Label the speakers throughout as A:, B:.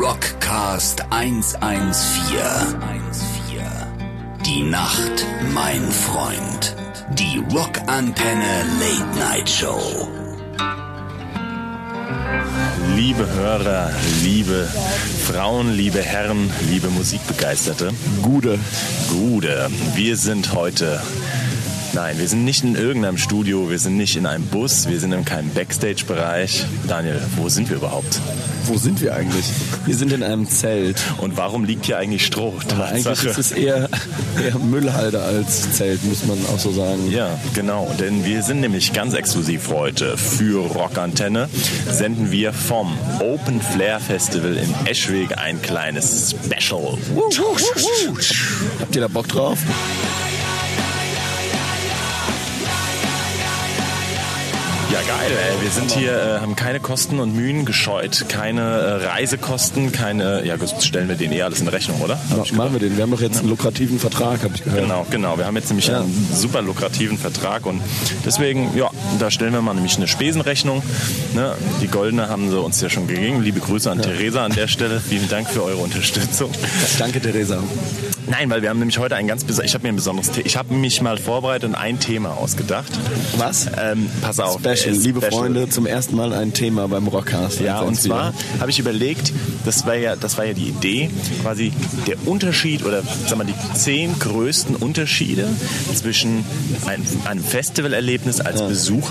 A: Rockcast 114. Die Nacht, mein Freund. Die Rockantenne Late Night Show.
B: Liebe Hörer, liebe Frauen, liebe Herren, liebe Musikbegeisterte.
C: Gude.
B: Gude. Wir sind heute Nein, wir sind nicht in irgendeinem Studio, wir sind nicht in einem Bus, wir sind in keinem Backstage-Bereich. Daniel, wo sind wir überhaupt?
C: Wo sind wir eigentlich? Wir sind in einem Zelt.
B: Und warum liegt hier eigentlich Stroh?
C: Eigentlich ist es eher, eher Müllhalde als Zelt, muss man auch so sagen.
B: Ja, genau. Denn wir sind nämlich ganz exklusiv heute für Rockantenne. Senden wir vom Open Flair Festival in Eschweg ein kleines Special.
C: Habt ihr da Bock drauf?
B: Ja, geil, ey. Wir sind hier, äh, haben keine Kosten und Mühen gescheut, keine äh, Reisekosten, keine, ja, stellen wir denen eh alles in Rechnung, oder?
C: Ja, machen wir den. Wir haben doch jetzt einen lukrativen Vertrag, habe ich gehört.
B: Genau, genau. Wir haben jetzt nämlich ja. einen super lukrativen Vertrag und deswegen, ja, da stellen wir mal nämlich eine Spesenrechnung. Ne? Die goldene haben sie uns ja schon gegeben. Liebe Grüße an ja. Theresa an der Stelle. Vielen Dank für eure Unterstützung.
C: Danke, Theresa.
B: Nein, weil wir haben nämlich heute ein ganz besonderes, ich habe mir ein besonderes, The ich habe mich mal vorbereitet und ein Thema ausgedacht.
C: Was?
B: Ähm, pass auf.
C: Special, liebe Special. Freunde, zum ersten Mal ein Thema beim Rockcast.
B: Ja, und zwar habe ich überlegt, das war ja, das war ja die Idee, quasi der Unterschied oder sag mal die zehn größten Unterschiede zwischen einem, einem Festivalerlebnis als ja. Besucher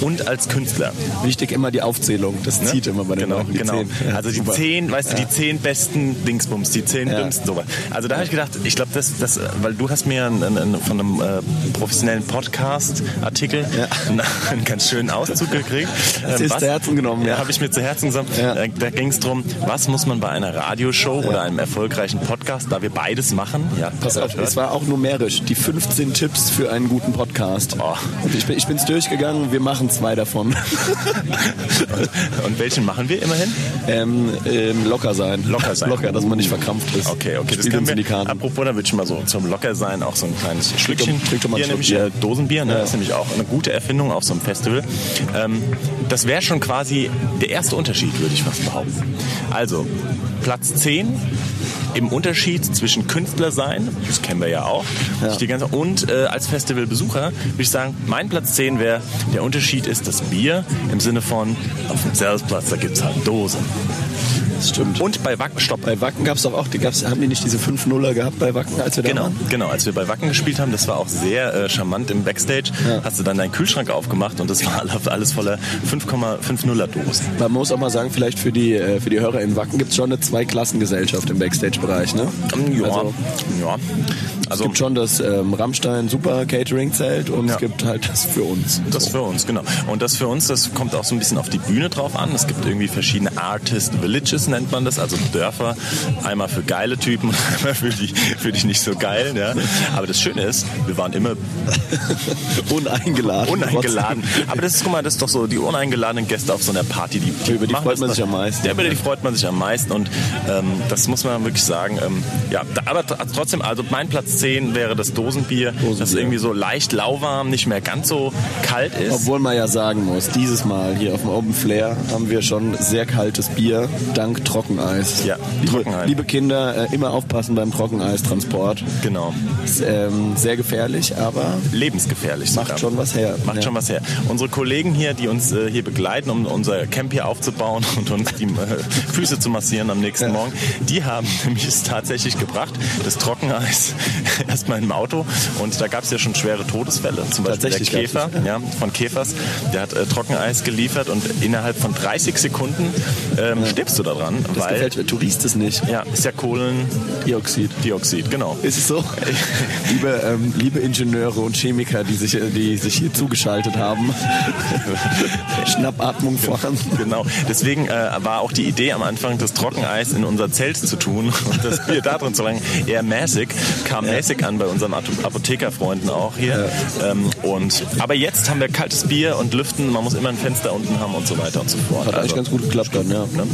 B: und als Künstler.
C: Wichtig immer die Aufzählung, das ne? zieht immer bei den
B: genau,
C: Leuten.
B: Genau,
C: zehn.
B: also die
C: Super.
B: zehn, weißt du, die zehn besten Dingsbums, die zehn
C: Ja.
B: dümmsten sowas. Also da habe ich gedacht, ich glaube, das, das, weil du hast mir einen, einen, von einem äh, professionellen Podcast-Artikel einen, ganz schönen Auszug gekriegt.
C: Das ist zu Herzen genommen, ja.
B: habe ich mir zu Herzen genommen.
C: Ja.
B: Da, da ging es darum, was muss man bei einer Radioshow oder einem erfolgreichen Podcast, da wir beides machen, ja,
C: Pass auf,
B: hört,
C: es war auch numerisch. Die 15 Tipps für einen guten Podcast.
B: Oh.
C: Ich bin ich bin's durchgegangen, wir machen zwei davon.
B: Und welchen machen wir immerhin?
C: ähm, ähm, locker sein.
B: Locker sein.
C: Locker, dass man nicht verkrampft ist.
B: Okay, okay, das
C: Spielt
B: können
C: uns in die Karten.
B: Apropos, da würde ich mal so zum Lockersein auch so ein kleines Schlückchen.
C: trink doch mal einen
B: nämlich äh, Dosenbier, ne? das ist nämlich auch eine gute Erfindung auf so einem Festival. Ähm, das wäre schon quasi der erste Unterschied, würde ich fast behaupten. Also, Platz 10 im Unterschied zwischen Künstler sein, das kennen wir ja auch,
C: Ja.
B: Und äh, als Festivalbesucher würde ich sagen, mein Platz 10 wäre, der Unterschied ist das Bier im Sinne von, auf dem Zeltplatz, da gibt es halt Dosen.
C: Das stimmt.
B: Und bei Wacken, stopp,
C: Bei Wacken gab es doch auch, die gab's, haben die nicht diese 5-0er gehabt bei Wacken, als wir da
B: Genau,
C: waren?
B: genau. Als wir bei Wacken gespielt haben, das war auch sehr äh, charmant im Backstage.
C: Ja.
B: Hast du dann deinen Kühlschrank aufgemacht und das war alles- voller 5,50er Dosen.
C: Man muss auch mal sagen, vielleicht für die, äh, für die Hörer in Wacken gibt es schon eine Zweiklassengesellschaft im Backstage-Bereich. Ne?
B: Ja,
C: Also,
B: ja.
C: Es
B: Also
C: gibt schon das ähm, Rammstein Super Catering Zelt und
B: Ja.
C: es gibt halt das für uns.
B: das für uns, genau. Und das für uns, das kommt auch so ein bisschen auf die Bühne drauf an. Es gibt irgendwie verschiedene Artist Villages, nennt man das, also Dörfer. Einmal für geile Typen einmal für die, für die nicht so geilen. Ja. Aber das Schöne ist, wir waren immer
C: Uneingeladen.
B: uneingeladen. Aber das ist, guck mal, das ist doch so, die uneingeladenen Gäste auf so einer Party, die, die
C: Über die freut man sich am meisten.
B: Ja, über die freut man sich am meisten und ähm, das muss man wirklich sagen. Ähm, ja, aber tr- trotzdem, also mein Platz 10 wäre das Dosenbier, das irgendwie so leicht lauwarm, nicht mehr ganz so kalt ist.
C: Obwohl man ja sagen muss, dieses Mal hier auf dem Open Flair haben wir schon sehr kaltes Bier, dank Trockeneis.
B: Ja,
C: liebe,
B: Trockeneis.
C: liebe Kinder, äh, immer aufpassen beim Trockeneistransport.
B: genau.
C: Ist ähm, sehr gefährlich, aber
B: Lebensgefährlich sogar.
C: macht schon was her.
B: Macht
C: Ja.
B: schon was her. Unsere Kollegen hier, die uns äh, hier begleiten, um unser Camp hier aufzubauen und uns die äh, Füße zu massieren am nächsten
C: Ja.
B: Morgen, die haben nämlich es tatsächlich gebracht, das Trockeneis erstmal im Auto. Und da gab es ja schon schwere Todesfälle. Zum Beispiel der Käfer ja, von Käfers, der hat äh, Trockeneis geliefert und innerhalb von 30 Sekunden ähm, stirbst du daran,
C: Das
B: weil
C: gefällt riechst es nicht.
B: ja, ist ja Kohlendioxid,
C: Dioxid.
B: genau.
C: Ist es so? liebe, ähm, liebe Ingenieure und Chemiker, die sich, die sich hier zugeschaltet haben. Schnappatmung voran.
B: Genau. Deswegen äh, war auch die Idee am Anfang, das Trockeneis in unser Zelt zu tun und das Bier da drin zu langen, eher mäßig, kam
C: Ja.
B: Mäßig an bei unseren Apothekerfreunden auch hier. Ähm, und, aber jetzt haben wir kaltes Bier und Lüften, man muss immer ein Fenster unten haben und so weiter und so fort.
C: Hat eigentlich
B: Also,
C: ganz gut geklappt dann, ja.
B: ne?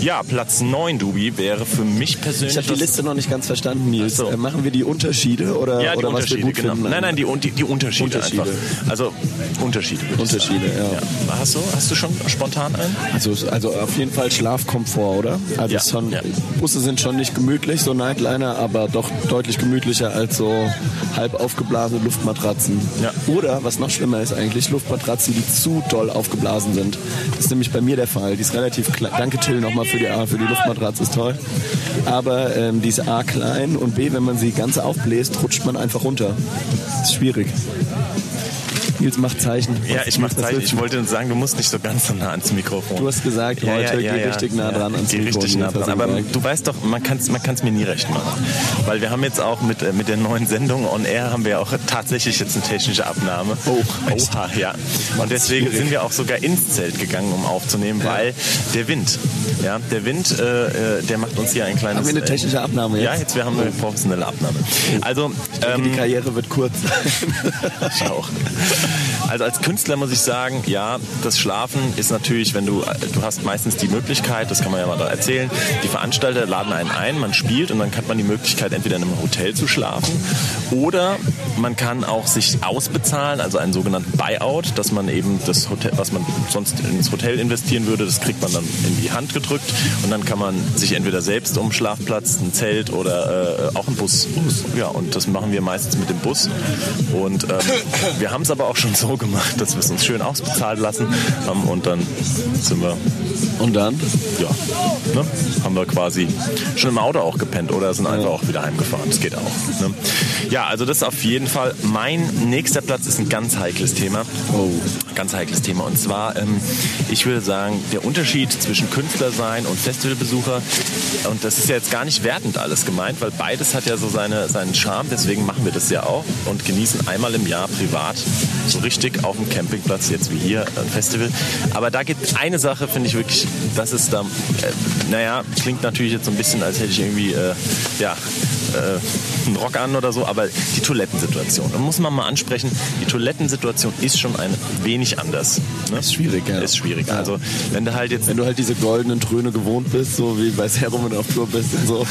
B: Ja, Platz 9, Dubi, wäre für mich persönlich...
C: Ich habe die Liste noch nicht ganz verstanden, Nils.
B: So.
C: Äh, Machen wir die Unterschiede oder,
B: Ja, die
C: oder was wir
B: Unterschiede,
C: gut
B: genau.
C: finden?
B: Nein, nein, die, die, die Unterschiede,
C: Unterschiede.
B: einfach. Also Unterschiede.
C: Unterschiede,
B: sagen.
C: ja.
B: Hast, du, hast du schon spontan einen?
C: Also, also auf jeden Fall Schlafkomfort, oder? Also
B: Ja,
C: schon,
B: ja.
C: Busse sind schon nicht gemütlich, so Nightliner, aber doch deutlich gemütlicher als so halb aufgeblasene Luftmatratzen.
B: Ja.
C: Oder, was noch schlimmer ist eigentlich, Luftmatratzen, die zu doll aufgeblasen sind. Das ist nämlich bei mir der Fall. Die ist relativ klein. Danke Till nochmal für die A, für die Luftmatratze, ist toll. Aber ähm, die ist A klein und B, wenn man sie ganz aufbläst, rutscht man einfach runter. Das ist schwierig. Nils macht Zeichen.
B: Ja, ich mache
C: Was
B: Zeichen. Ich wollte sagen, du musst nicht so ganz so nah ans Mikrofon.
C: Du hast gesagt, heute geh richtig nah dran ans
B: geh
C: Mikro,
B: richtig nah dran. Aber du weißt doch, man kann es man kann's mir nie recht machen. Weil wir haben jetzt auch mit, äh, mit der neuen Sendung On Air haben wir auch tatsächlich jetzt eine technische Abnahme.
C: Oh,
B: Oha, ja. Und deswegen sind wir auch sogar ins Zelt gegangen, um aufzunehmen, weil der Wind, ja, der Wind, äh, äh, der macht uns hier ein kleines...
C: Haben wir eine
B: äh,
C: technische Abnahme jetzt?
B: Ja, jetzt wir haben eine professionelle Abnahme. Also,
C: Die
B: ähm,
C: Karriere wird kurz.
B: ich auch. Also als Künstler muss ich sagen, ja, das Schlafen ist natürlich, wenn du, du hast meistens die Möglichkeit, das kann man ja mal da erzählen, die Veranstalter laden einen ein, man spielt und dann hat man die Möglichkeit, entweder in einem Hotel zu schlafen oder man kann auch sich ausbezahlen, also einen sogenannten Buyout, dass man eben das Hotel, was man sonst ins Hotel investieren würde, das kriegt man dann in die Hand gedrückt und dann kann man sich entweder selbst um Schlafplatz, ein Zelt oder äh, auch einen Bus. Ja, und das machen wir meistens mit dem Bus. Und ähm, wir haben es aber auch schon so gemacht, dass wir es uns schön ausbezahlt lassen. Haben und dann sind wir,
C: Und dann?
B: ja, ne, haben wir quasi schon im Auto auch gepennt oder sind einfach auch wieder heimgefahren. Das geht auch. Ne? Ja, also das ist auf jeden Fall mein nächster Platz ist ein ganz heikles Thema.
C: Oh.
B: Ganz heikles Thema. Und zwar, ähm, ich würde sagen, der Unterschied zwischen Künstler sein und Festivalbesucher, und das ist ja jetzt gar nicht wertend alles gemeint, weil beides hat ja so seine, seinen Charme, deswegen machen wir das ja auch und genießen einmal im Jahr privat, so richtig auf dem Campingplatz, jetzt wie hier, ein Festival. Aber da gibt eine Sache, finde ich wirklich, das ist da, äh, naja, klingt natürlich jetzt so ein bisschen, als hätte ich irgendwie, äh, ja, äh, einen Rock an oder so, aber die Toilettensituation. Da muss man mal ansprechen, die Toilettensituation ist schon ein wenig anders. Ne?
C: Ist schwierig, ja.
B: Ist schwierig.
C: Ja.
B: Also, wenn du halt jetzt
C: Wenn du halt diese goldenen Tröne gewohnt bist, so wie bei Serum und auf Tour bist und so,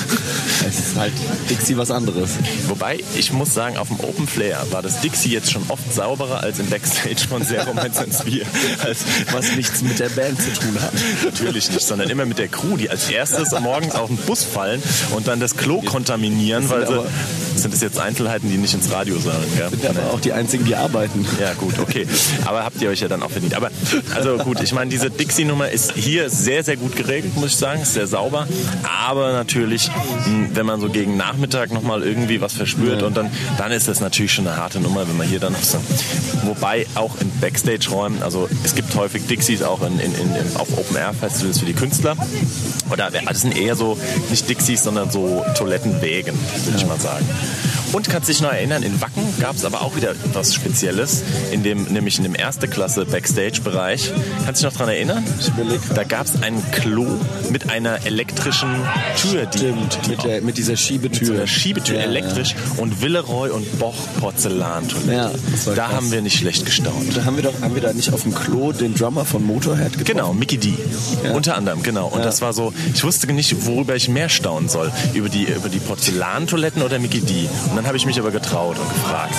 C: es ist halt Dixie was anderes.
B: Wobei, ich muss sagen, auf dem Open Flair war das Dixie jetzt schon oft sauberer als im Backstage von Serum 1 Bier. Als,
C: Was nichts mit der Band zu tun hat.
B: Natürlich nicht, sondern immer mit der Crew, die als erstes morgens auf den Bus fallen und dann das Klo kontaminieren,
C: Sind
B: weil sie, sind das jetzt Einzelheiten, die nicht ins Radio sagen. Ja?
C: Sind aber auch die einzigen, die arbeiten.
B: Ja, gut, okay. Aber habt ihr euch ja dann auch verdient. Aber, also gut, ich meine, diese Dixie-Nummer ist hier sehr, sehr gut geregelt, muss ich sagen. Ist sehr sauber. Aber natürlich, mh, wenn man so gegen Nachmittag nochmal irgendwie was verspürt
C: Ja.
B: und dann, dann ist das natürlich schon eine harte Nummer, wenn man hier dann noch so. Wobei auch in Backstage-Räumen, also es gibt häufig Dixies auch in, in, in, auf Open-Air-Festivals für die Künstler. Oder das sind eher so, nicht Dixies, sondern so Toilettenwägen, würde ich mal sagen. Und kannst dich noch erinnern, in Wacken gab es aber auch wieder was Spezielles, in dem, nämlich in dem erste Klasse Backstage-Bereich. Kannst du dich noch daran erinnern?
C: Ich überleg
B: Da gab es ein Klo mit einer elektrischen Tür, die,
C: Stimmt,
B: die
C: mit, der, mit dieser Schiebetür.
B: so einer Schiebetür
C: Ja,
B: elektrisch und Villeroy und Boch Porzellantoilette.
C: Ja, das war
B: da
C: krass.
B: haben wir nicht schlecht gestaunt.
C: Da haben wir doch, haben wir da nicht auf dem Klo den Drummer von Motorhead getroffen?
B: Genau, Mickey D.
C: Ja.
B: Unter anderem, genau. Und
C: Ja.
B: das war so, ich wusste nicht, worüber ich mehr staunen soll. Über die, über die Porzellantoiletten oder Mickey D. Und dann habe ich mich aber getraut und gefragt.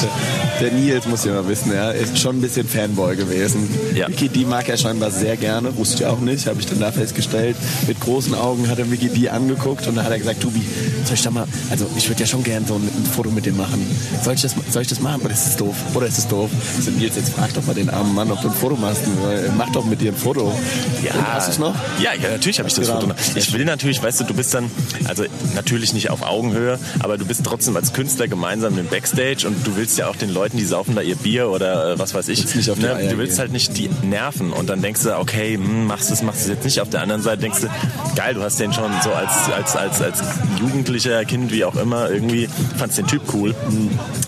C: Der Nils muss ja mal wissen, er ist schon ein bisschen Fanboy gewesen.
B: Ja.
C: Mickey D mag er scheinbar sehr gerne, wusste ich auch nicht, habe ich dann da festgestellt. Mit großen Augen hat er Mickey D angeguckt und dann hat er gesagt, Tubi, soll ich da mal, also ich würde ja schon gerne so ein, ein Foto mit dem machen. Soll ich das, soll ich das machen oder ist es doof? Oder ist es doof? Ich so, Nils, jetzt frag doch mal den armen Mann, ob du ein Foto machst. Mach doch mit dir ein Foto. Und hast du es noch?
B: Ja, ja, natürlich habe ich das. Foto noch. Ich will natürlich, weißt du, du bist dann, also natürlich nicht auf Augenhöhe, aber du bist trotzdem als Künstler gemeinsam im Backstage und du willst ja auch den Leuten, die saufen da ihr Bier oder äh, was weiß ich, ne,
C: Eier
B: du willst
C: gehen.
B: halt nicht die nerven und dann denkst du, okay, hm, machst du es, machst es jetzt nicht. Auf der anderen Seite denkst du, geil, du hast den schon so als, als, als, als Jugendlicher, Kind, wie auch immer, irgendwie fandst den Typ cool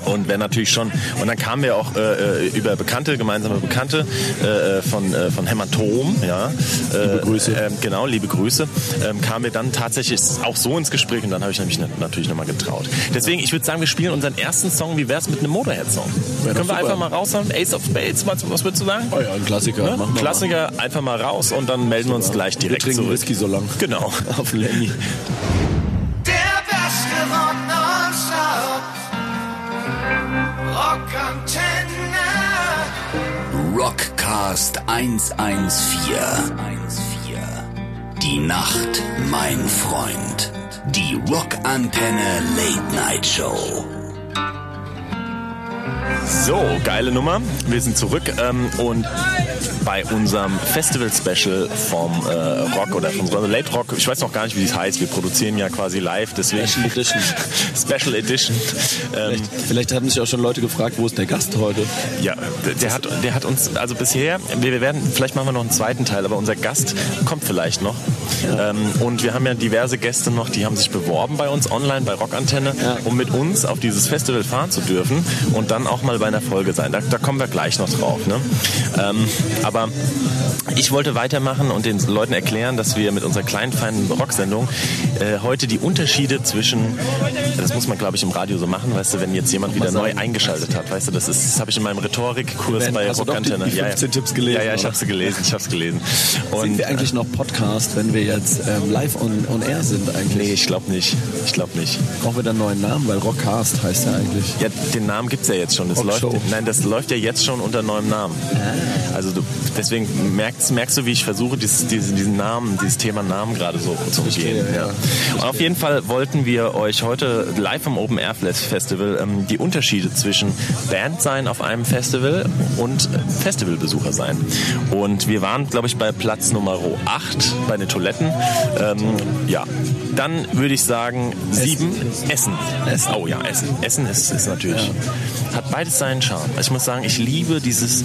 B: und wäre natürlich schon, und dann kamen wir auch äh, über Bekannte, gemeinsame Bekannte äh, von, äh, von Hämatom, ja. Äh,
C: Liebe Grüße.
B: Ähm, genau, liebe Grüße. Ähm, kamen wir dann tatsächlich auch so ins Gespräch und dann habe ich nämlich nat- natürlich nochmal getraut. Deswegen, ich würde sagen, wir spielen unseren ersten Song. Wie wär's mit einem Motorhead-Song? Können wir
C: super.
B: einfach mal raushauen? Ace of Spades, was, was würdest du sagen?
C: Oh ja, ein Klassiker.
B: Ne?
C: Wir
B: Klassiker, einfach mal raus und dann melden wir uns gleich
C: Wir
B: direkt
C: trinken
B: zurück.
C: Whisky so lang.
B: Genau.
C: Auf Lenny.
D: Der beste Rock. Rockantenne.
A: Rockcast 114. Die Nacht, mein Freund. Die Rockantenne Late Night Show.
B: So, geile Nummer. Wir sind zurück ähm, und bei unserem Festival-Special vom äh, Rock oder vom Late Rock, ich weiß noch gar nicht, wie es heißt, wir produzieren ja quasi live, deswegen
C: Special Edition.
B: Special Edition. Ähm,
C: Vielleicht, vielleicht haben sich auch schon Leute gefragt, wo ist der Gast heute?
B: ja, der- der hat, der hat uns, also bisher, wir, wir werden, vielleicht machen wir noch einen zweiten Teil, aber unser Gast kommt vielleicht noch. Ähm, und wir haben ja diverse Gäste noch, die haben sich beworben bei uns online, bei Rockantenne,
C: Ja.
B: um mit uns auf dieses Festival fahren zu dürfen und dann auch mal bei einer Folge sein. Da, da kommen wir gleich noch drauf. Ne? Ähm, aber ich wollte weitermachen und den Leuten erklären, dass wir mit unserer kleinen, feinen Rocksendung äh, heute die Unterschiede zwischen, das muss man glaube ich im Radio so machen, weißt du, wenn jetzt jemand wieder neu eingeschaltet hat, weißt du, das, ist- das habe ich in meinem Rhetorikkurs bei
C: doch die-
B: Rockantenne.
C: die
B: Ja, ja.
C: 15 Tipps gelesen,
B: Ja, ja, ich habe sie gelesen, ich habe es gelesen.
C: Sind
B: Und
C: wir eigentlich noch Podcast, wenn wir jetzt ähm, live on, on air sind eigentlich?
B: nee, ich glaube nicht. Ich glaube nicht.
C: Brauchen wir dann einen neuen Namen, weil Rockcast heißt ja eigentlich.
B: Ja, den Namen gibt's ja jetzt schon. Das läuft, nein, das läuft ja jetzt schon unter neuem Namen. Also du, deswegen merkst, merkst du, wie ich versuche, dieses, diesen, diesen Namen, dieses Thema Namen gerade so zu
C: Verstehe,
B: umgehen.
C: ja.
B: Und auf jeden Fall wollten wir euch heute live am Open Air Festival ähm, die Unterschiede zwischen Band sein auf einem Festival und Festivalbesucher sein. Und wir waren, glaube ich, bei Platz Nummer 8 bei den Toiletten. Ähm, ja, dann würde ich sagen sieben Essen.
C: Essen.
B: Oh ja, Essen. Essen ist, ist natürlich, hat beides seinen Charme. Also ich muss sagen, ich liebe dieses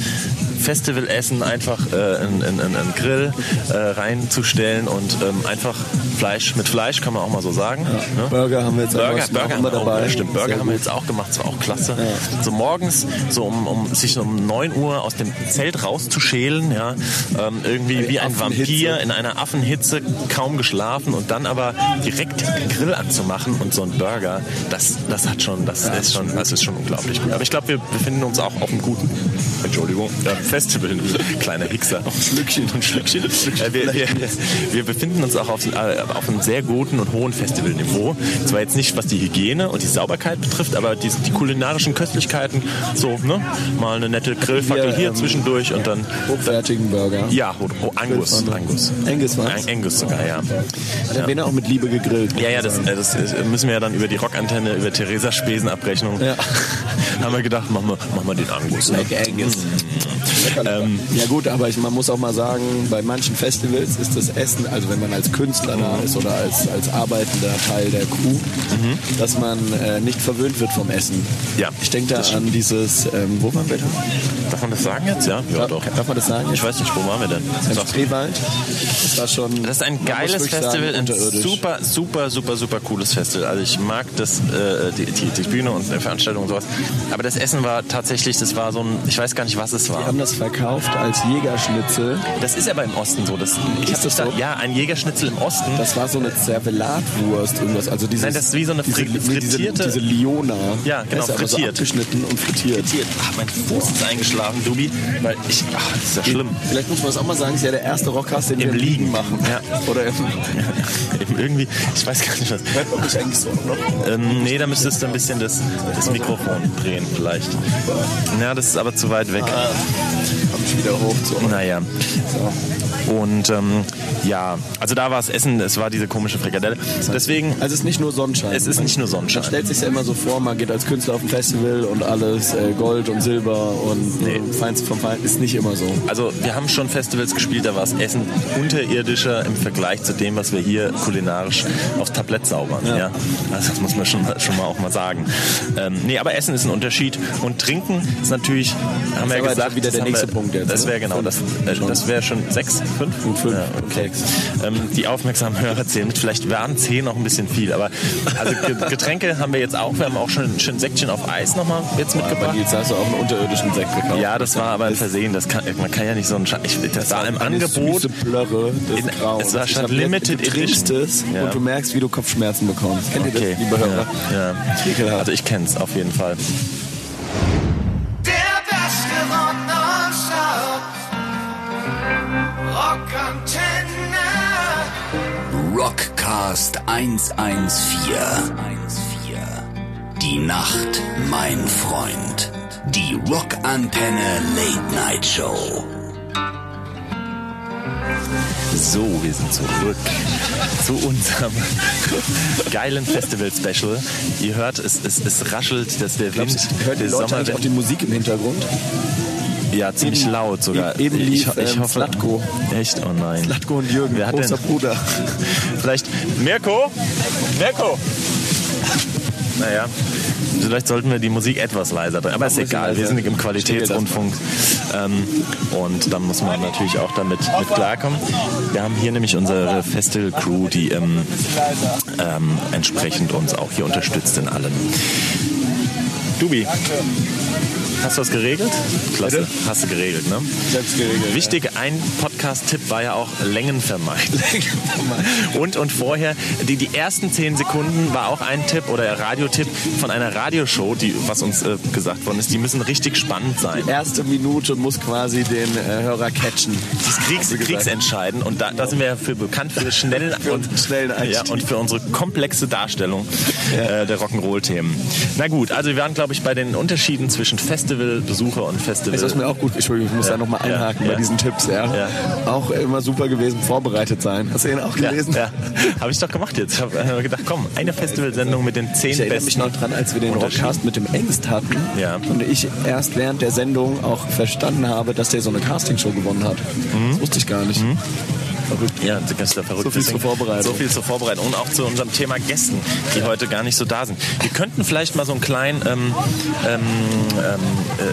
B: Festivalessen, einfach äh, in, in, in einen Grill äh, reinzustellen und ähm, einfach Fleisch mit Fleisch, kann man auch mal so sagen. Ne?
C: Burger haben wir jetzt
B: Burger,
C: auch
B: Burger,
C: immer dabei.
B: Oh, stimmt, Burger
C: Sehr
B: haben wir jetzt auch gemacht, das war auch klasse. So morgens, so um, um sich um 9 Uhr aus dem Zelt rauszuschälen, ja, ähm, irgendwie wie ein. Vampir in einer Affenhitze, kaum geschlafen und dann aber direkt den Grill anzumachen und so ein Burger, das, das hat schon, das ist schon, das ist schon unglaublich gut. Aber ich glaube, wir befinden uns auch auf einem guten, Entschuldigung, äh, Festival, kleiner Hickser. Ein Schlückchen, ein Schlückchen. Äh, wir, wir, wir befinden uns auch auf, äh, auf einem sehr guten und hohen Festivalniveau. Zwar jetzt nicht, was die Hygiene und die Sauberkeit betrifft, aber die, die kulinarischen Köstlichkeiten, so, ne, mal eine nette Grillfackel
C: Hier, ähm,
B: zwischendurch und dann,
C: Hochwertigen Burger.
B: ja, oh, Angus. Angus.
C: Angus?
B: Ang- Angus sogar, ja.
C: Hat der Bene auch mit Liebe gegrillt.
B: Ja, ja, das, äh, das äh, müssen wir ja dann über die Rockantenne, über Theresa Spesenabrechnung.
C: Ja.
B: haben wir gedacht, machen wir, machen wir den Angus. Ne?
C: Like Angus. Ähm, ja gut, aber ich, man muss auch mal sagen, bei manchen Festivals ist das Essen, also wenn man als Künstler da ist oder als, als arbeitender Teil der Crew, dass man äh, nicht verwöhnt wird vom Essen.
B: Ja,
C: Ich denke da an dieses, ähm, wo waren wir denn?
B: Darf man das sagen jetzt? Ja, ja
C: Darf-
B: doch.
C: darf man das sagen?
B: Ich weiß nicht, wo waren wir denn?
C: Im. Spreewald. Das war schon.
B: Das ist ein geiles Festival,
C: sagen,
B: ein
C: unterirdisch.
B: Super, super, super, super cooles Festival. Also ich mag das, äh, die, die, die Bühne und die Veranstaltung und sowas. Aber das Essen war tatsächlich, das war so ein, ich weiß gar nicht, was es
C: Wir
B: war.
C: haben das verkauft als Jägerschnitzel.
B: Das ist aber im Osten so. Das, ich
C: Ist das
B: gedacht,
C: so?
B: Ja, ein Jägerschnitzel im Osten.
C: Das war so eine Zervelatwurst, irgendwas. Also dieses,
B: Nein, das ist wie so eine
C: diese,
B: fri-
C: diese,
B: frittierte-
C: diese Liona.
B: Ja, genau,
C: aber
B: frittiert.
C: So abgeschnitten und frittiert.
B: Ach, mein Fuß ist eingeschlafen, Dubi. Weil ich, ach, das ist ja schlimm.
C: Vielleicht muss man es auch mal sagen, ist ja der erste Rockcast, den wir
B: Im
C: im Liegen machen.
B: Ja.
C: Oder im,
B: Eben irgendwie, ich weiß gar nicht was.
C: hört man mich eigentlich so noch?
B: Ähm, nee, da müsstest du ein bisschen das, das Mikrofon drehen vielleicht. Ja, das ist aber zu weit weg.
C: Ich wieder hoch zu euch.
B: Naja.
C: So.
B: Und ähm, ja, also da war es Essen, es war diese komische Frikadelle. Deswegen,
C: Also es ist nicht nur Sonnenschein.
B: Es ist nicht nur Sonnenschein.
C: Man stellt sich ja immer so vor, man geht als Künstler auf ein Festival und alles äh, Gold und Silber und
B: Nee.
C: äh, Feinste vom Fein. Ist nicht immer so.
B: also wir haben schon Festivals gespielt, da war das Essen unterirdischer im Vergleich zu dem, was wir hier kulinarisch aufs Tablett zaubern. Ja.
C: Ja.
B: Also das muss man schon mal, schon mal auch mal sagen. Ähm, nee, aber Essen ist ein Unterschied und Trinken ist natürlich, haben wir ja gesagt,
C: wieder der nächste
B: wir,
C: Punkt jetzt.
B: Das
C: ne?
B: wäre genau, das, äh, das wäre schon sechs, fünf?
C: Fünf,
B: Ja, okay. Ähm, die aufmerksamen Hörer zählen mit. Vielleicht waren zehn noch ein bisschen viel, aber also Ge- Getränke haben wir jetzt auch. Wir haben auch schon ein schön Säckchen auf Eis nochmal jetzt mitgebracht.
C: Da hast du auch einen unterirdischen Sekt gekauft.
B: Ja, das war aber ein Versehen. Das kann, man kann ja nicht so ein Scha ich, Das war im Angebot.
C: Süße Plörre des
B: In-
C: Grauens.
B: es war
C: jetzt-
B: Limited
C: du trinkst
B: Edition.
C: es
B: Ja.
C: und du merkst, wie du Kopfschmerzen bekommst. Kennt ihr
B: Okay.
C: das, liebe Hörer?
B: Ja, ja. Also ich kenn's auf jeden Fall.
D: Rockantenne.
A: Rockcast 114. Die Nacht, mein Freund. Die Rockantenne Late Night Show.
B: So, wir sind zurück zu unserem geilen Festival-Special. Ihr hört, es, es, es raschelt, dass der Wind,
C: Glaubst die
B: der
C: Leute eigentlich auch die Musik im Hintergrund?
B: Ja, ziemlich
C: eben-
B: laut sogar.
C: eben lief,
B: ich, ich
C: ähm,
B: hoffe,
C: Slatko.
B: Echt? Oh nein.
C: Latko und Jürgen,
B: Wer hat
C: großer
B: denn-
C: Bruder.
B: Vielleicht Mirko? Mirko! Naja, vielleicht sollten wir die Musik etwas leiser drehen. Aber ist egal, wir sind im Qualitätsrundfunk. Ähm, und dann muss man natürlich auch damit mit klarkommen. Wir haben hier nämlich unsere Festival-Crew, die ähm, ähm, entsprechend uns auch hier unterstützt in allem. Dubi, hast du das geregelt? Klasse,
C: Bitte?
B: hast du geregelt, ne?
C: Selbst geregelt.
B: Wichtig, ein Podcast-Tipp war ja auch Längen vermeiden. und, und vorher, die, die ersten zehn Sekunden war auch ein Tipp oder Radiotipp von einer Radioshow, die, was uns äh, gesagt worden ist, die müssen richtig spannend sein.
C: Die erste Minute muss quasi den äh, Hörer catchen.
B: Das Kriegs, kriegsentscheidend und da, da sind wir ja für bekannt für schnellen
C: Für
B: und
C: schnellen Einstieg.
B: ja, und für unsere komplexe Darstellung äh, der Rock'n'Roll-Themen. Na gut, also wir waren glaube ich bei den Unterschieden zwischen Festivalbesucher und Festival.
C: Ist das mir auch gut? Entschuldigung, ich muss
B: Ja,
C: da nochmal
B: ja,
C: einhaken
B: ja.
C: bei diesen Tipps. Ja.
B: Ja.
C: Auch immer super gewesen, vorbereitet sein. Hast du ihn auch
B: ja,
C: gelesen?
B: ja. habe ich doch gemacht jetzt. Ich habe äh, gedacht, komm, eine Festivalsendung mit den zehn
C: Ich erinnere
B: besten.
C: mich noch dran, als wir den. Rockcast mit dem Engst hatten
B: Ja.
C: und ich erst während der Sendung auch verstanden habe, dass der so eine Castingshow gewonnen hat. Das wusste ich gar nicht. Verrückt.
B: Ja, ja verrückt.
C: So viel
B: Deswegen-
C: zur Vorbereitung.
B: So viel zur Vorbereitung und auch zu unserem Thema Gästen, die heute gar nicht so da sind. Wir könnten vielleicht mal so einen kleinen ähm, ähm, ähm,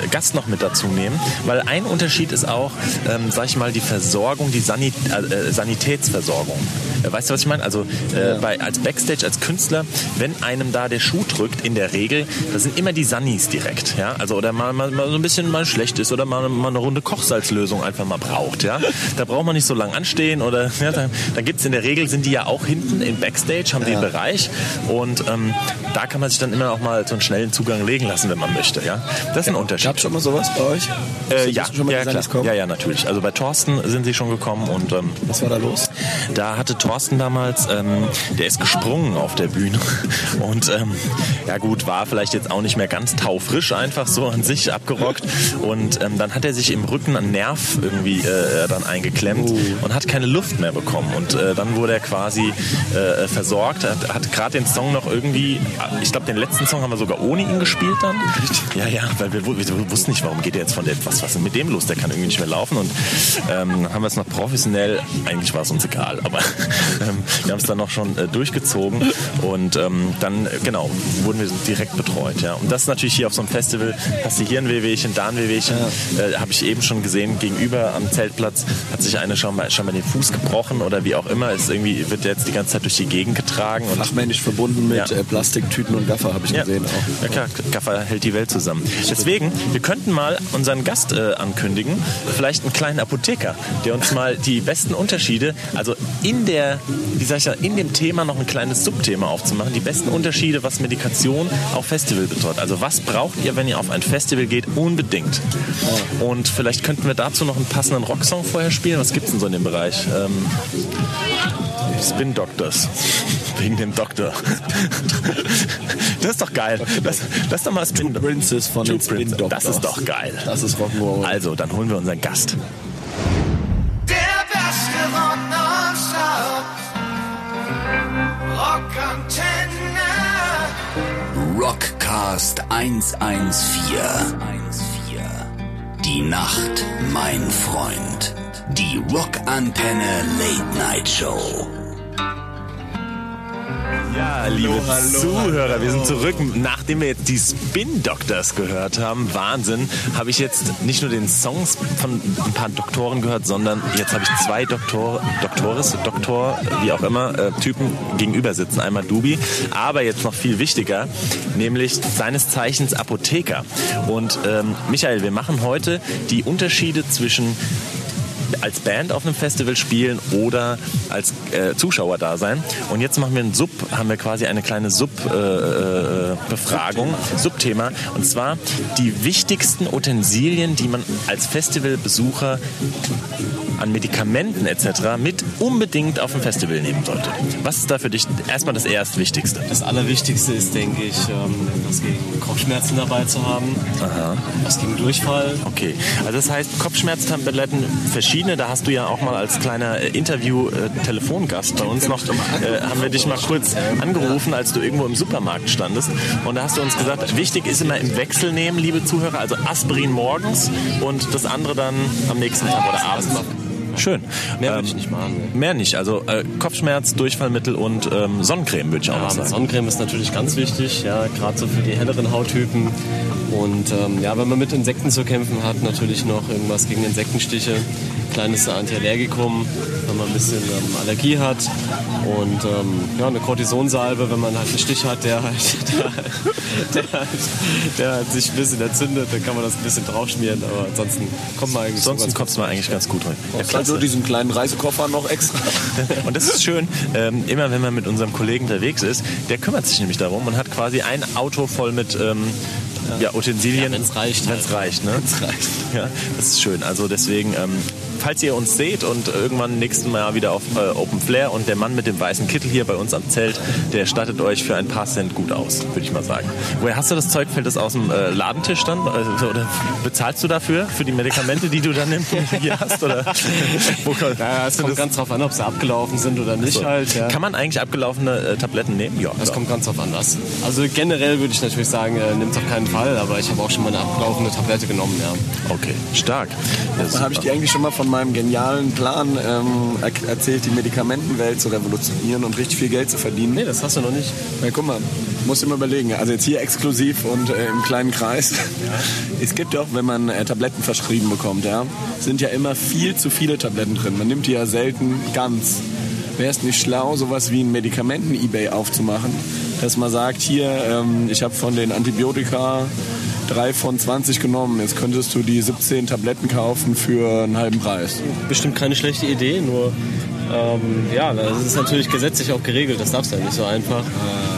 B: äh, Gast noch mit dazu nehmen, weil ein Unterschied ist auch, ähm, sag ich mal, die Versorgung, die Sanit äh, Sanitätsversorgung. Äh, weißt du, was ich meine? Also äh, bei, als Backstage, als Künstler, wenn einem da der Schuh drückt, in der Regel, das sind immer die Sannis direkt. Ja? Also, oder mal, mal, mal so ein bisschen mal schlecht ist oder mal, mal eine Runde Kochsalzlösung einfach mal braucht. Ja? Da braucht man nicht so lange anstehen oder ja, da, da gibt es in der Regel, sind die ja auch hinten im Backstage, haben den Bereich und ähm, da kann man sich dann immer auch mal so einen schnellen Zugang legen lassen, wenn man möchte. Ja? Das ist ein Unterschied.
C: Gab schon mal sowas bei euch?
B: Äh, ja,
C: schon mal
B: ja, klar.
C: Kommen?
B: ja, ja, natürlich. Also bei Thorsten sind sie schon gekommen und ähm,
C: Was war da los?
B: da hatte Thorsten damals, ähm, der ist gesprungen auf der Bühne und ähm, ja gut, war vielleicht jetzt auch nicht mehr ganz taufrisch einfach so an sich abgerockt und ähm, dann hat er sich im Rücken einen Nerv irgendwie äh, dann eingeklemmt und hat keine Luft mehr bekommen. Und äh, dann wurde er quasi äh, versorgt, hat, hat gerade den Song noch irgendwie, ich glaube den letzten Song haben wir sogar ohne ihn gespielt dann. Ja, ja, weil wir, wir wussten nicht, warum geht er jetzt von der, was, was ist denn mit dem los, der kann irgendwie nicht mehr laufen. Und ähm, haben wir es noch professionell, eigentlich war es uns egal, aber ähm, wir haben es dann noch schon äh, durchgezogen. Und ähm, dann, äh, genau, wurden wir direkt betreut, ja. Und das ist natürlich hier auf so einem Festival, hast du hier ein Wehwehchen, da ein Wehwehchen, äh, habe ich eben schon gesehen, gegenüber am Zeltplatz hat sich eine schon mal, schon mal den Fuß gebrochen oder wie auch immer, ist irgendwie, wird jetzt die ganze Zeit durch die Gegend getragen und
C: Fachmännisch verbunden mit
B: Ja.
C: äh, Plastiktüten und Gaffer, habe ich gesehen auch.
B: Ja klar, Gaffer hält die Welt zusammen. Deswegen, wir könnten mal unseren Gast äh, ankündigen, vielleicht einen kleinen Apotheker, der uns mal die besten Unterschiede, also in der, wie sag ich ja, in dem Thema noch ein kleines Subthema aufzumachen, die besten Unterschiede, was Medikation auf Festival betrifft. Also was braucht ihr, wenn ihr auf ein Festival geht, unbedingt. Und vielleicht könnten wir dazu noch einen passenden Rocksong vorher spielen. Was gibt's denn so in dem Bereich? Ähm, Spin Doctors. Wegen dem Doktor. Das ist doch geil. Das, das ist doch mal Spin
C: Princess von
B: Two
C: den Spin. Doctors.
B: Das ist doch geil.
C: Das ist Rock'n'Roll.
B: Also, dann holen wir unseren Gast.
D: Der beste Rock. Rockantenne.
A: Rockcast 114. Die Nacht, mein Freund. Die Rockantenne Late Night Show.
B: Ja, liebe Zuhörer, wir sind zurück. Nachdem wir jetzt die Spin Doctors gehört haben, Wahnsinn, habe ich jetzt nicht nur den Songs von ein paar Doktoren gehört, sondern jetzt habe ich zwei Doktor, Doktores, Doktor, wie auch immer, äh, Typen gegenüber sitzen. Einmal Dubi, aber jetzt noch viel wichtiger, nämlich seines Zeichens Apotheker. Und ähm, Michael, wir machen heute die Unterschiede zwischen als Band auf einem Festival spielen oder als äh, Zuschauer da sein. Und jetzt machen wir ein Sub, haben wir quasi eine kleine Sub-Befragung, äh, Subthema. Und zwar die wichtigsten Utensilien, die man als Festivalbesucher an Medikamenten etc. mit unbedingt auf dem Festival nehmen sollte. Was ist da für dich erstmal das Erstwichtigste?
E: Das Allerwichtigste ist, denke ich, ähm, etwas gegen Kopfschmerzen dabei zu haben.
B: Aha.
E: Was gegen Durchfall.
B: Okay, also das heißt Kopfschmerztabletten verschiedene. Da hast du ja auch mal als kleiner äh, Interview-Telefongast bei uns noch, äh, haben wir dich mal kurz angerufen, als du irgendwo im Supermarkt standest. Und da hast du uns gesagt, wichtig ist immer im Wechsel nehmen, liebe Zuhörer. Also Aspirin morgens und das andere dann am nächsten Tag oder abends. Schön.
E: Mehr
B: Ähm,
E: würde ich nicht machen.
B: Mehr nicht. Also äh, Kopfschmerz, Durchfallmittel und ähm, Sonnencreme würde ich auch
E: Ja,
B: sagen.
E: Sonnencreme ist natürlich ganz wichtig, ja, gerade so für die helleren Hauttypen. Und ähm, ja, wenn man mit Insekten zu kämpfen hat, natürlich noch irgendwas gegen Insektenstiche, kleines Antiallergikum, wenn man ein bisschen ähm, Allergie hat und ähm, ja, eine Cortisonsalbe, wenn man halt einen Stich hat, der halt, der, halt- der, halt, der halt sich ein bisschen entzündet, dann kann man das ein bisschen draufschmieren, aber ansonsten kommt man eigentlich so
B: Ansonsten
E: ganz
B: kommst du mal eigentlich ganz gut rein. Ja,
C: Also diesen kleinen Reisekoffer noch extra.
B: Und das ist schön, ähm, immer wenn man mit unserem Kollegen unterwegs ist, der kümmert sich nämlich darum und hat quasi ein Auto voll mit ähm, ja, Utensilien.
E: Ja, wenn's reicht
B: Wenn es
E: halt.
B: reicht, ne? Ja, das ist schön. Also deswegen, ähm, falls ihr uns seht und irgendwann nächsten Mal wieder auf äh, Open Flair und der Mann mit dem weißen Kittel hier bei uns am Zelt, der stattet euch für ein paar Cent gut aus, würde ich mal sagen. Woher hast du das Zeug? Fällt das aus dem äh, Ladentisch dann? Also, oder bezahlst du dafür, für die Medikamente, die du dann nimmst, hier hast? Oder wo,
E: Ja, es kommt ganz drauf an, ob sie abgelaufen sind oder nicht
B: so.
E: halt. Ja.
B: Kann man eigentlich abgelaufene äh, Tabletten nehmen? Ja.
E: Das
B: ja.
E: kommt ganz drauf an. Was. Also generell würde ich natürlich sagen, äh, nimmt auf keinen Fall, aber ich habe auch schon mal eine abgelaufene Tablette genommen, ja.
B: Okay, stark. Ja, super.
C: Habe ich dir eigentlich schon mal von meinem genialen Plan ähm, er erzählt, die Medikamentenwelt zu revolutionieren und richtig viel Geld zu verdienen?
E: Nee, das hast du noch nicht.
C: Na, guck mal, musst du mal überlegen. Also jetzt hier exklusiv und äh, im kleinen Kreis. Es gibt doch, wenn man äh, Tabletten verschrieben bekommt, ja, sind ja immer viel zu viele Tabletten drin. Man nimmt die ja selten ganz. Wäre es nicht schlau, sowas wie ein Medikamenten-Ebay aufzumachen, dass man sagt, hier, ähm, ich habe von den Antibiotika drei von 20 genommen. Jetzt könntest du die 17 Tabletten kaufen für einen halben Preis.
E: Bestimmt keine schlechte Idee, nur ähm, ja, das ist natürlich gesetzlich auch geregelt, das darfst du ja nicht so einfach.
B: Wäre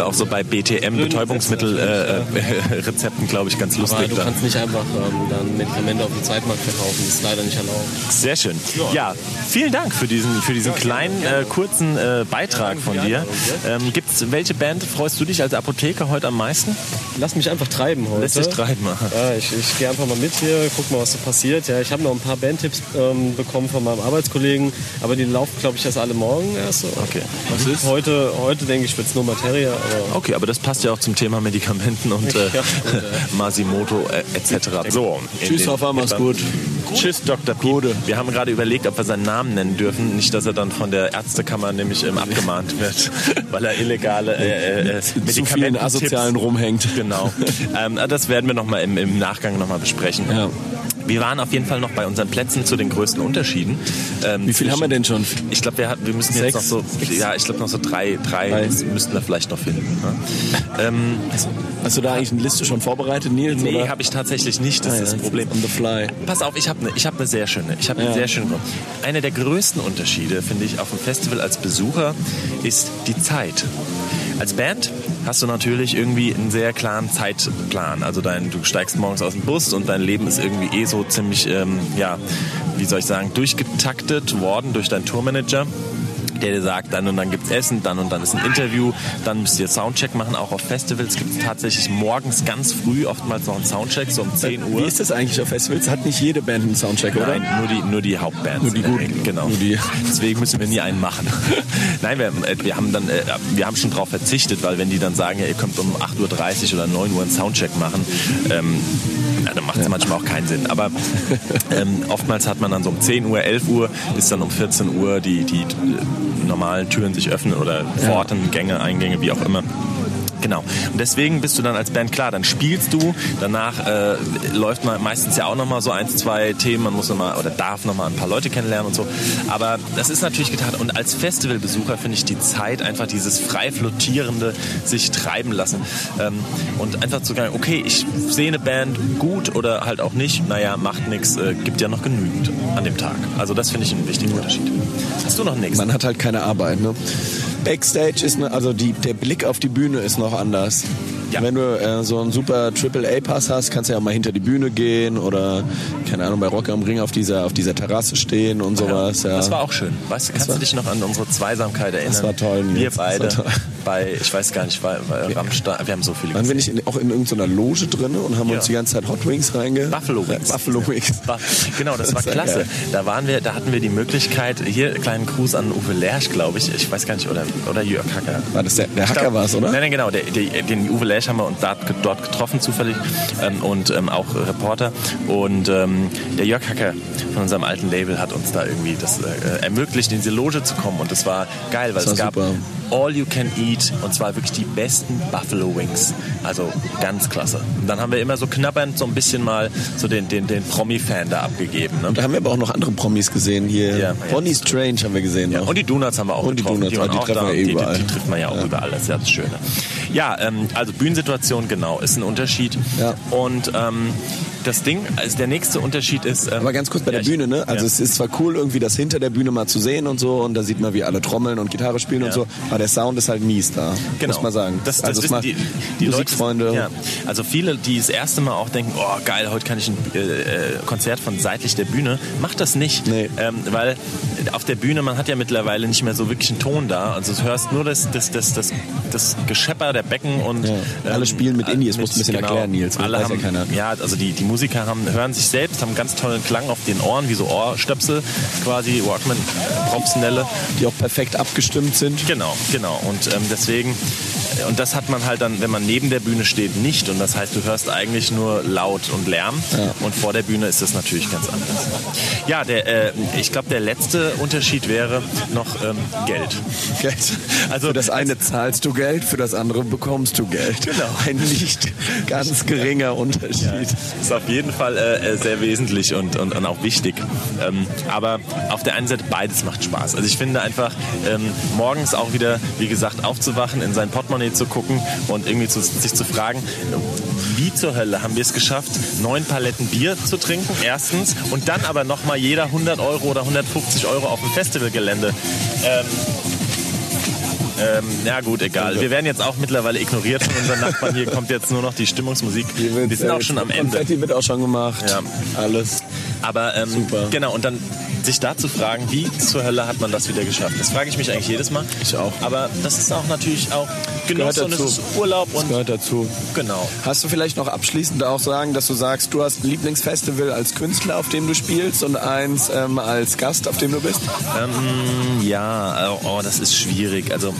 B: auch so bei BTM, Betäubungsmittel-Rezepten, glaube ich, ganz
E: aber
B: lustig.
E: du
B: dann.
E: kannst nicht einfach ähm, dann Medikamente auf dem Zweitmarkt verkaufen, das ist leider nicht erlaubt.
B: Sehr schön. Ja, vielen Dank für diesen, für diesen kleinen, äh, kurzen äh, Beitrag von dir. Ähm, gibt's, welche Band freust du dich als Apotheker heute am meisten?
E: Lass mich einfach treiben heute.
B: Lässt dich treiben.
E: Ja, ich, ich gehe einfach mal mit hier, guck mal, was so passiert. Ja, ich habe noch ein paar Bandtipps ähm, bekommen von meinem Arbeitskollegen, aber die laufen, glaube ich, erst alle morgen erst. So.
B: Okay.
E: Was ist? Heute, heute denke ich, wird es nur Materia, aber
B: Okay, aber das passt ja auch zum Thema Medikamenten und äh,
E: Ja, gut, äh.
B: Masimoto äh, etc. So,
C: Tschüss,
B: den-
C: Hoffa, mach's gut.
B: Tschüss, Dr. Piep. Wir haben gerade überlegt, ob wir seinen Namen nennen dürfen. Nicht, dass er dann von der Ärztekammer nämlich ähm, abgemahnt wird, weil er illegale äh, äh,
C: vielen
B: Medikamente
C: Asozialen rumhängt.
B: Genau. ähm, das werden wir noch mal im, im Nachgang noch mal besprechen.
C: Ja.
B: Wir waren auf jeden Fall noch bei unseren Plätzen zu den größten Unterschieden. Ähm,
C: Wie viel haben wir denn schon?
B: Ich glaube, wir, wir müssen jetzt noch
C: Sechs?
B: so, ja, ich glaube noch so drei, drei,
C: Drei.
B: müssten wir vielleicht noch finden. Ne? Ähm,
C: Hast du da eigentlich eine Liste schon vorbereitet, Nils?
B: nee, habe ich tatsächlich nicht. Das
C: Ah,
B: ist
C: ja,
B: das Problem.
C: On the fly.
B: Pass auf, ich habe eine hab ne sehr schöne. Ich habe eine
C: Ja.
B: sehr schöne. Einer der größten Unterschiede, finde ich, auf dem Festival als Besucher ist die Zeit. Als Band hast du natürlich irgendwie einen sehr klaren Zeitplan. Also dein, du steigst morgens aus dem Bus und dein Leben ist irgendwie eh so ziemlich, ähm, ja, wie soll ich sagen, durchgetaktet worden durch deinen Tourmanager der dir sagt, dann und dann gibt's Essen, dann und dann ist ein Interview, dann müsst ihr Soundcheck machen. Auch auf Festivals gibt es tatsächlich morgens ganz früh oftmals noch einen Soundcheck, so um 10 Uhr.
C: Wie ist das eigentlich auf Festivals? Hat nicht jede Band einen Soundcheck, oder?
B: Nein, nur die, nur die Hauptbands.
C: Nur die guten.
B: Genau.
C: Die.
B: Deswegen müssen wir nie einen machen. Nein, wir, äh, wir haben dann, äh, wir haben schon darauf verzichtet, weil wenn die dann sagen, ja, ihr könnt um 8.30 Uhr oder 9 Uhr einen Soundcheck machen, ähm, Ja, dann macht es manchmal auch keinen Sinn. Aber ähm, oftmals hat man dann so um 10 Uhr, 11 Uhr, bis dann um 14 Uhr die, die äh, normalen Türen sich öffnen oder Pforten, Gänge, Eingänge, wie auch immer. Genau. Und deswegen bist du dann als Band klar, dann spielst du, danach äh, läuft man meistens ja auch nochmal so eins, zwei Themen, man muss nochmal oder darf nochmal ein paar Leute kennenlernen und so. Aber das ist natürlich getan. Und als Festivalbesucher finde ich die Zeit einfach dieses frei flottierende, sich treiben lassen. Ähm, und einfach zu sagen, okay, ich sehe eine Band gut oder halt auch nicht, naja, macht nichts, äh, gibt ja noch genügend an dem Tag. Also das finde ich einen wichtigen Unterschied. Hast du noch nichts?
C: Man hat halt keine Arbeit, ne? Backstage ist, ne, also die, der Blick auf die Bühne ist noch anders.
B: Ja.
C: Wenn du äh, so einen super Triple-A-Pass hast, kannst du ja auch mal hinter die Bühne gehen oder, keine Ahnung, bei Rock am Ring auf dieser, auf dieser Terrasse stehen und sowas. Ja.
B: Das war auch schön. Weißt du, kannst
C: war-
B: du dich noch an unsere Zweisamkeit erinnern?
C: Das war toll.
B: Wir
C: war
B: beide
C: toll.
B: bei, ich weiß gar nicht, bei, bei Rammstein, wir haben so viele
C: Waren wir
B: gesehen.
C: nicht in, auch in irgendeiner Loge drin und haben
B: Ja.
C: uns die ganze Zeit Hot Wings reinge...
B: Buffalo Wings.
C: Buffalo Wings.
B: Genau, das war
C: Das war
B: klasse.
C: geil.
B: Da waren wir, da hatten wir die Möglichkeit, hier kleinen Gruß an Uwe Lersch, glaube ich, ich weiß gar nicht, oder, oder Jörg Hacker.
C: War das der, der Hacker war es, oder?
B: Nein, nein, genau. Der, der, den Uwe Lersch haben wir uns dort, dort getroffen zufällig ähm, und ähm, auch Reporter. Und ähm, der Jörg Hacker von unserem alten Label hat uns da irgendwie das äh, ermöglicht, in diese Loge zu kommen. Und das war geil, weil
C: Das
B: es
C: war
B: gab
C: super.
B: All You Can Eat und zwar wirklich die besten Buffalo Wings. Also ganz klasse. Und dann haben wir immer so knabbernd so ein bisschen mal so den, den, den Promi-Fan da abgegeben. Ne?
C: Da haben wir aber auch noch andere Promis gesehen hier.
B: Ja, ja.
C: Bonnie Strange haben wir gesehen
B: Ja,
C: noch.
B: und die Donuts haben wir auch
C: Und die
B: getroffen.
C: Donuts,
B: waren
C: die
B: auch
C: treffen wir eh
B: die,
C: überall.
B: die, die trifft man ja auch
C: Ja.
B: überall, das ist ja das Schöne. Ja, ähm, also Bühnensituation, genau, ist ein Unterschied.
C: Ja.
B: Und ähm, das Ding, also der nächste Unterschied ist... Ähm,
C: Aber ganz kurz bei
B: ja,
C: der Bühne, ne? Also
B: ja.
C: es ist zwar cool, irgendwie das hinter der Bühne mal zu sehen und so, und da sieht man, wie alle trommeln und Gitarre spielen und
B: Ja.
C: so, aber der Sound ist halt mies da,
B: Genau.
C: muss man sagen.
B: Das, das
C: also
B: wissen
C: macht
B: die, die
C: Musikfreunde.
B: Leute, ja, also viele, die das erste Mal auch denken, oh geil, heute kann ich ein äh, äh, Konzert von seitlich der Bühne. Macht das nicht,
C: Nee.
B: ähm, weil auf der Bühne, man hat ja mittlerweile nicht mehr so wirklich einen Ton da. Also du hörst nur das, das, das, das, das Geschepper der Becken und
C: Ja. Alle spielen mit Indie, das musst du ein bisschen
B: genau,
C: erklären, Nils, das
B: Alle
C: weiß ja
B: haben,
C: keiner.
B: ja, also die, die Musiker haben, hören sich selbst, haben ganz tollen Klang auf den Ohren, wie so Ohrstöpsel, quasi Walkman, Propsnelle.
C: die auch perfekt abgestimmt sind.
B: Genau, genau. Und ähm, deswegen, äh, und das hat man halt dann, wenn man neben der Bühne steht, nicht. Und das heißt, du hörst eigentlich nur laut und Lärm.
C: Ja.
B: Und vor der Bühne ist das natürlich ganz anders. Ja, der, äh, ich glaube, der letzte Unterschied wäre noch ähm, Geld.
C: Geld.
B: Also-
C: für das eine zahlst du Geld, für das andere bekommst du Geld.
B: Genau.
C: Ein nicht ganz geringer Unterschied.
B: Ist auf jeden Fall äh, äh, sehr wesentlich und, und, und auch wichtig. Ähm, aber auf der einen Seite beides macht Spaß. Also ich finde einfach ähm, morgens auch wieder, wie gesagt, aufzuwachen, in sein Portemonnaie zu gucken und irgendwie zu, sich zu fragen, wie zur Hölle haben wir es geschafft, neun Paletten Bier zu trinken, erstens, und dann aber nochmal jeder 100 Euro oder 150 Euro auf dem Festivalgelände. Ähm, ähm, ja gut, egal. Wir werden jetzt auch mittlerweile ignoriert von unseren Nachbarn. Hier kommt jetzt nur noch die Stimmungsmusik. Wir sind
C: äh,
B: auch schon am Ende.
C: Konfetti wird auch schon gemacht.
B: Ja.
C: Alles.
B: Aber ähm,
C: Super.
B: genau, und dann sich da zu fragen, wie zur Hölle hat man das wieder geschafft? Das frage ich mich eigentlich jedes Mal.
C: Ich auch.
B: Aber das ist auch natürlich auch Genuss
C: Gehört
B: und es ist Urlaub und
C: Gehört dazu.
B: genau.
C: Hast du vielleicht noch abschließend auch sagen, dass du sagst, du hast ein Lieblingsfestival als Künstler, auf dem du spielst und eins ähm, als Gast, auf dem du bist?
B: Ähm, ja, oh, oh, das ist schwierig. Also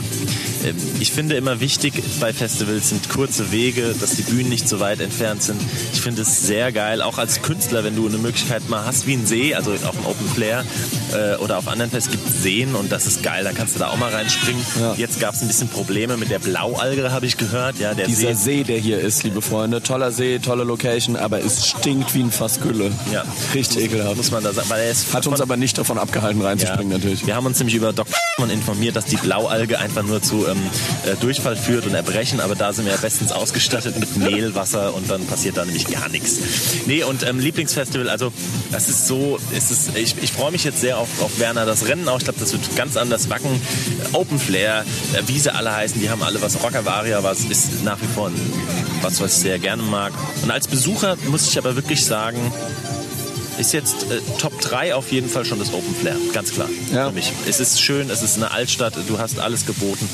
B: ich finde immer wichtig bei Festivals sind kurze Wege, dass die Bühnen nicht so weit entfernt sind. Ich finde es sehr geil, auch als Künstler, wenn du eine Möglichkeit mal hast wie ein See, also auf dem Open Flair äh, oder auf anderen Fests gibt es Seen und das ist geil, da kannst du da auch mal reinspringen.
C: Ja.
B: Jetzt gab es ein bisschen Probleme mit der Blaualge, habe ich gehört. Ja,
C: Dieser
B: See
C: See, der hier ist, liebe Freunde, toller See, tolle Location, aber es stinkt wie ein Fass Gülle.
B: Ja.
C: Richtig ekelhaft.
B: muss man da sagen, weil er ist
C: Hat uns aber nicht davon abgehalten, reinzuspringen natürlich.
B: Wir haben uns nämlich über Dr. informiert, dass die Blaualge einfach nur zu ähm, äh, Durchfall führt und Erbrechen, aber da sind wir ja bestens ausgestattet mit Mehl, Wasser und dann passiert da nämlich gar nichts. Nee, und ähm, Lieblingsfestival, also das ist so, ist, ich, ich freue mich jetzt sehr auf, auf Werner das Rennen auch. Ich glaube, das wird ganz anders wacken. Open Flair, äh, wie sie alle heißen, die haben alle was. Rockavaria was ist nach wie vor ein, was, was ich sehr gerne mag. Und als Besucher muss ich aber wirklich sagen, ist jetzt äh, Top 3 auf jeden Fall schon das Open Flair, ganz klar
C: Ja.
B: für mich. Es ist schön, es ist eine Altstadt, du hast alles geboten.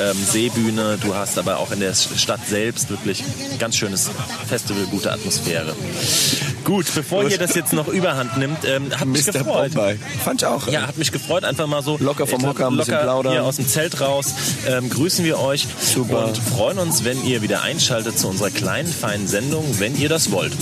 B: Ähm, Seebühne, du hast aber auch in der Stadt selbst wirklich ganz schönes Festival, gute Atmosphäre. Gut, bevor ihr das jetzt noch überhand nimmt, ähm, hat mich
C: Mr.
B: gefreut.
C: Bombay. Fand ich auch.
B: Ja, hat mich gefreut, einfach mal so
C: Locker vom Hocker, ein bisschen plaudern.
B: hier aus dem Zelt raus. Ähm, grüßen wir euch
C: Super.
B: und freuen uns, wenn ihr wieder einschaltet zu unserer kleinen, feinen Sendung, wenn ihr das wollt.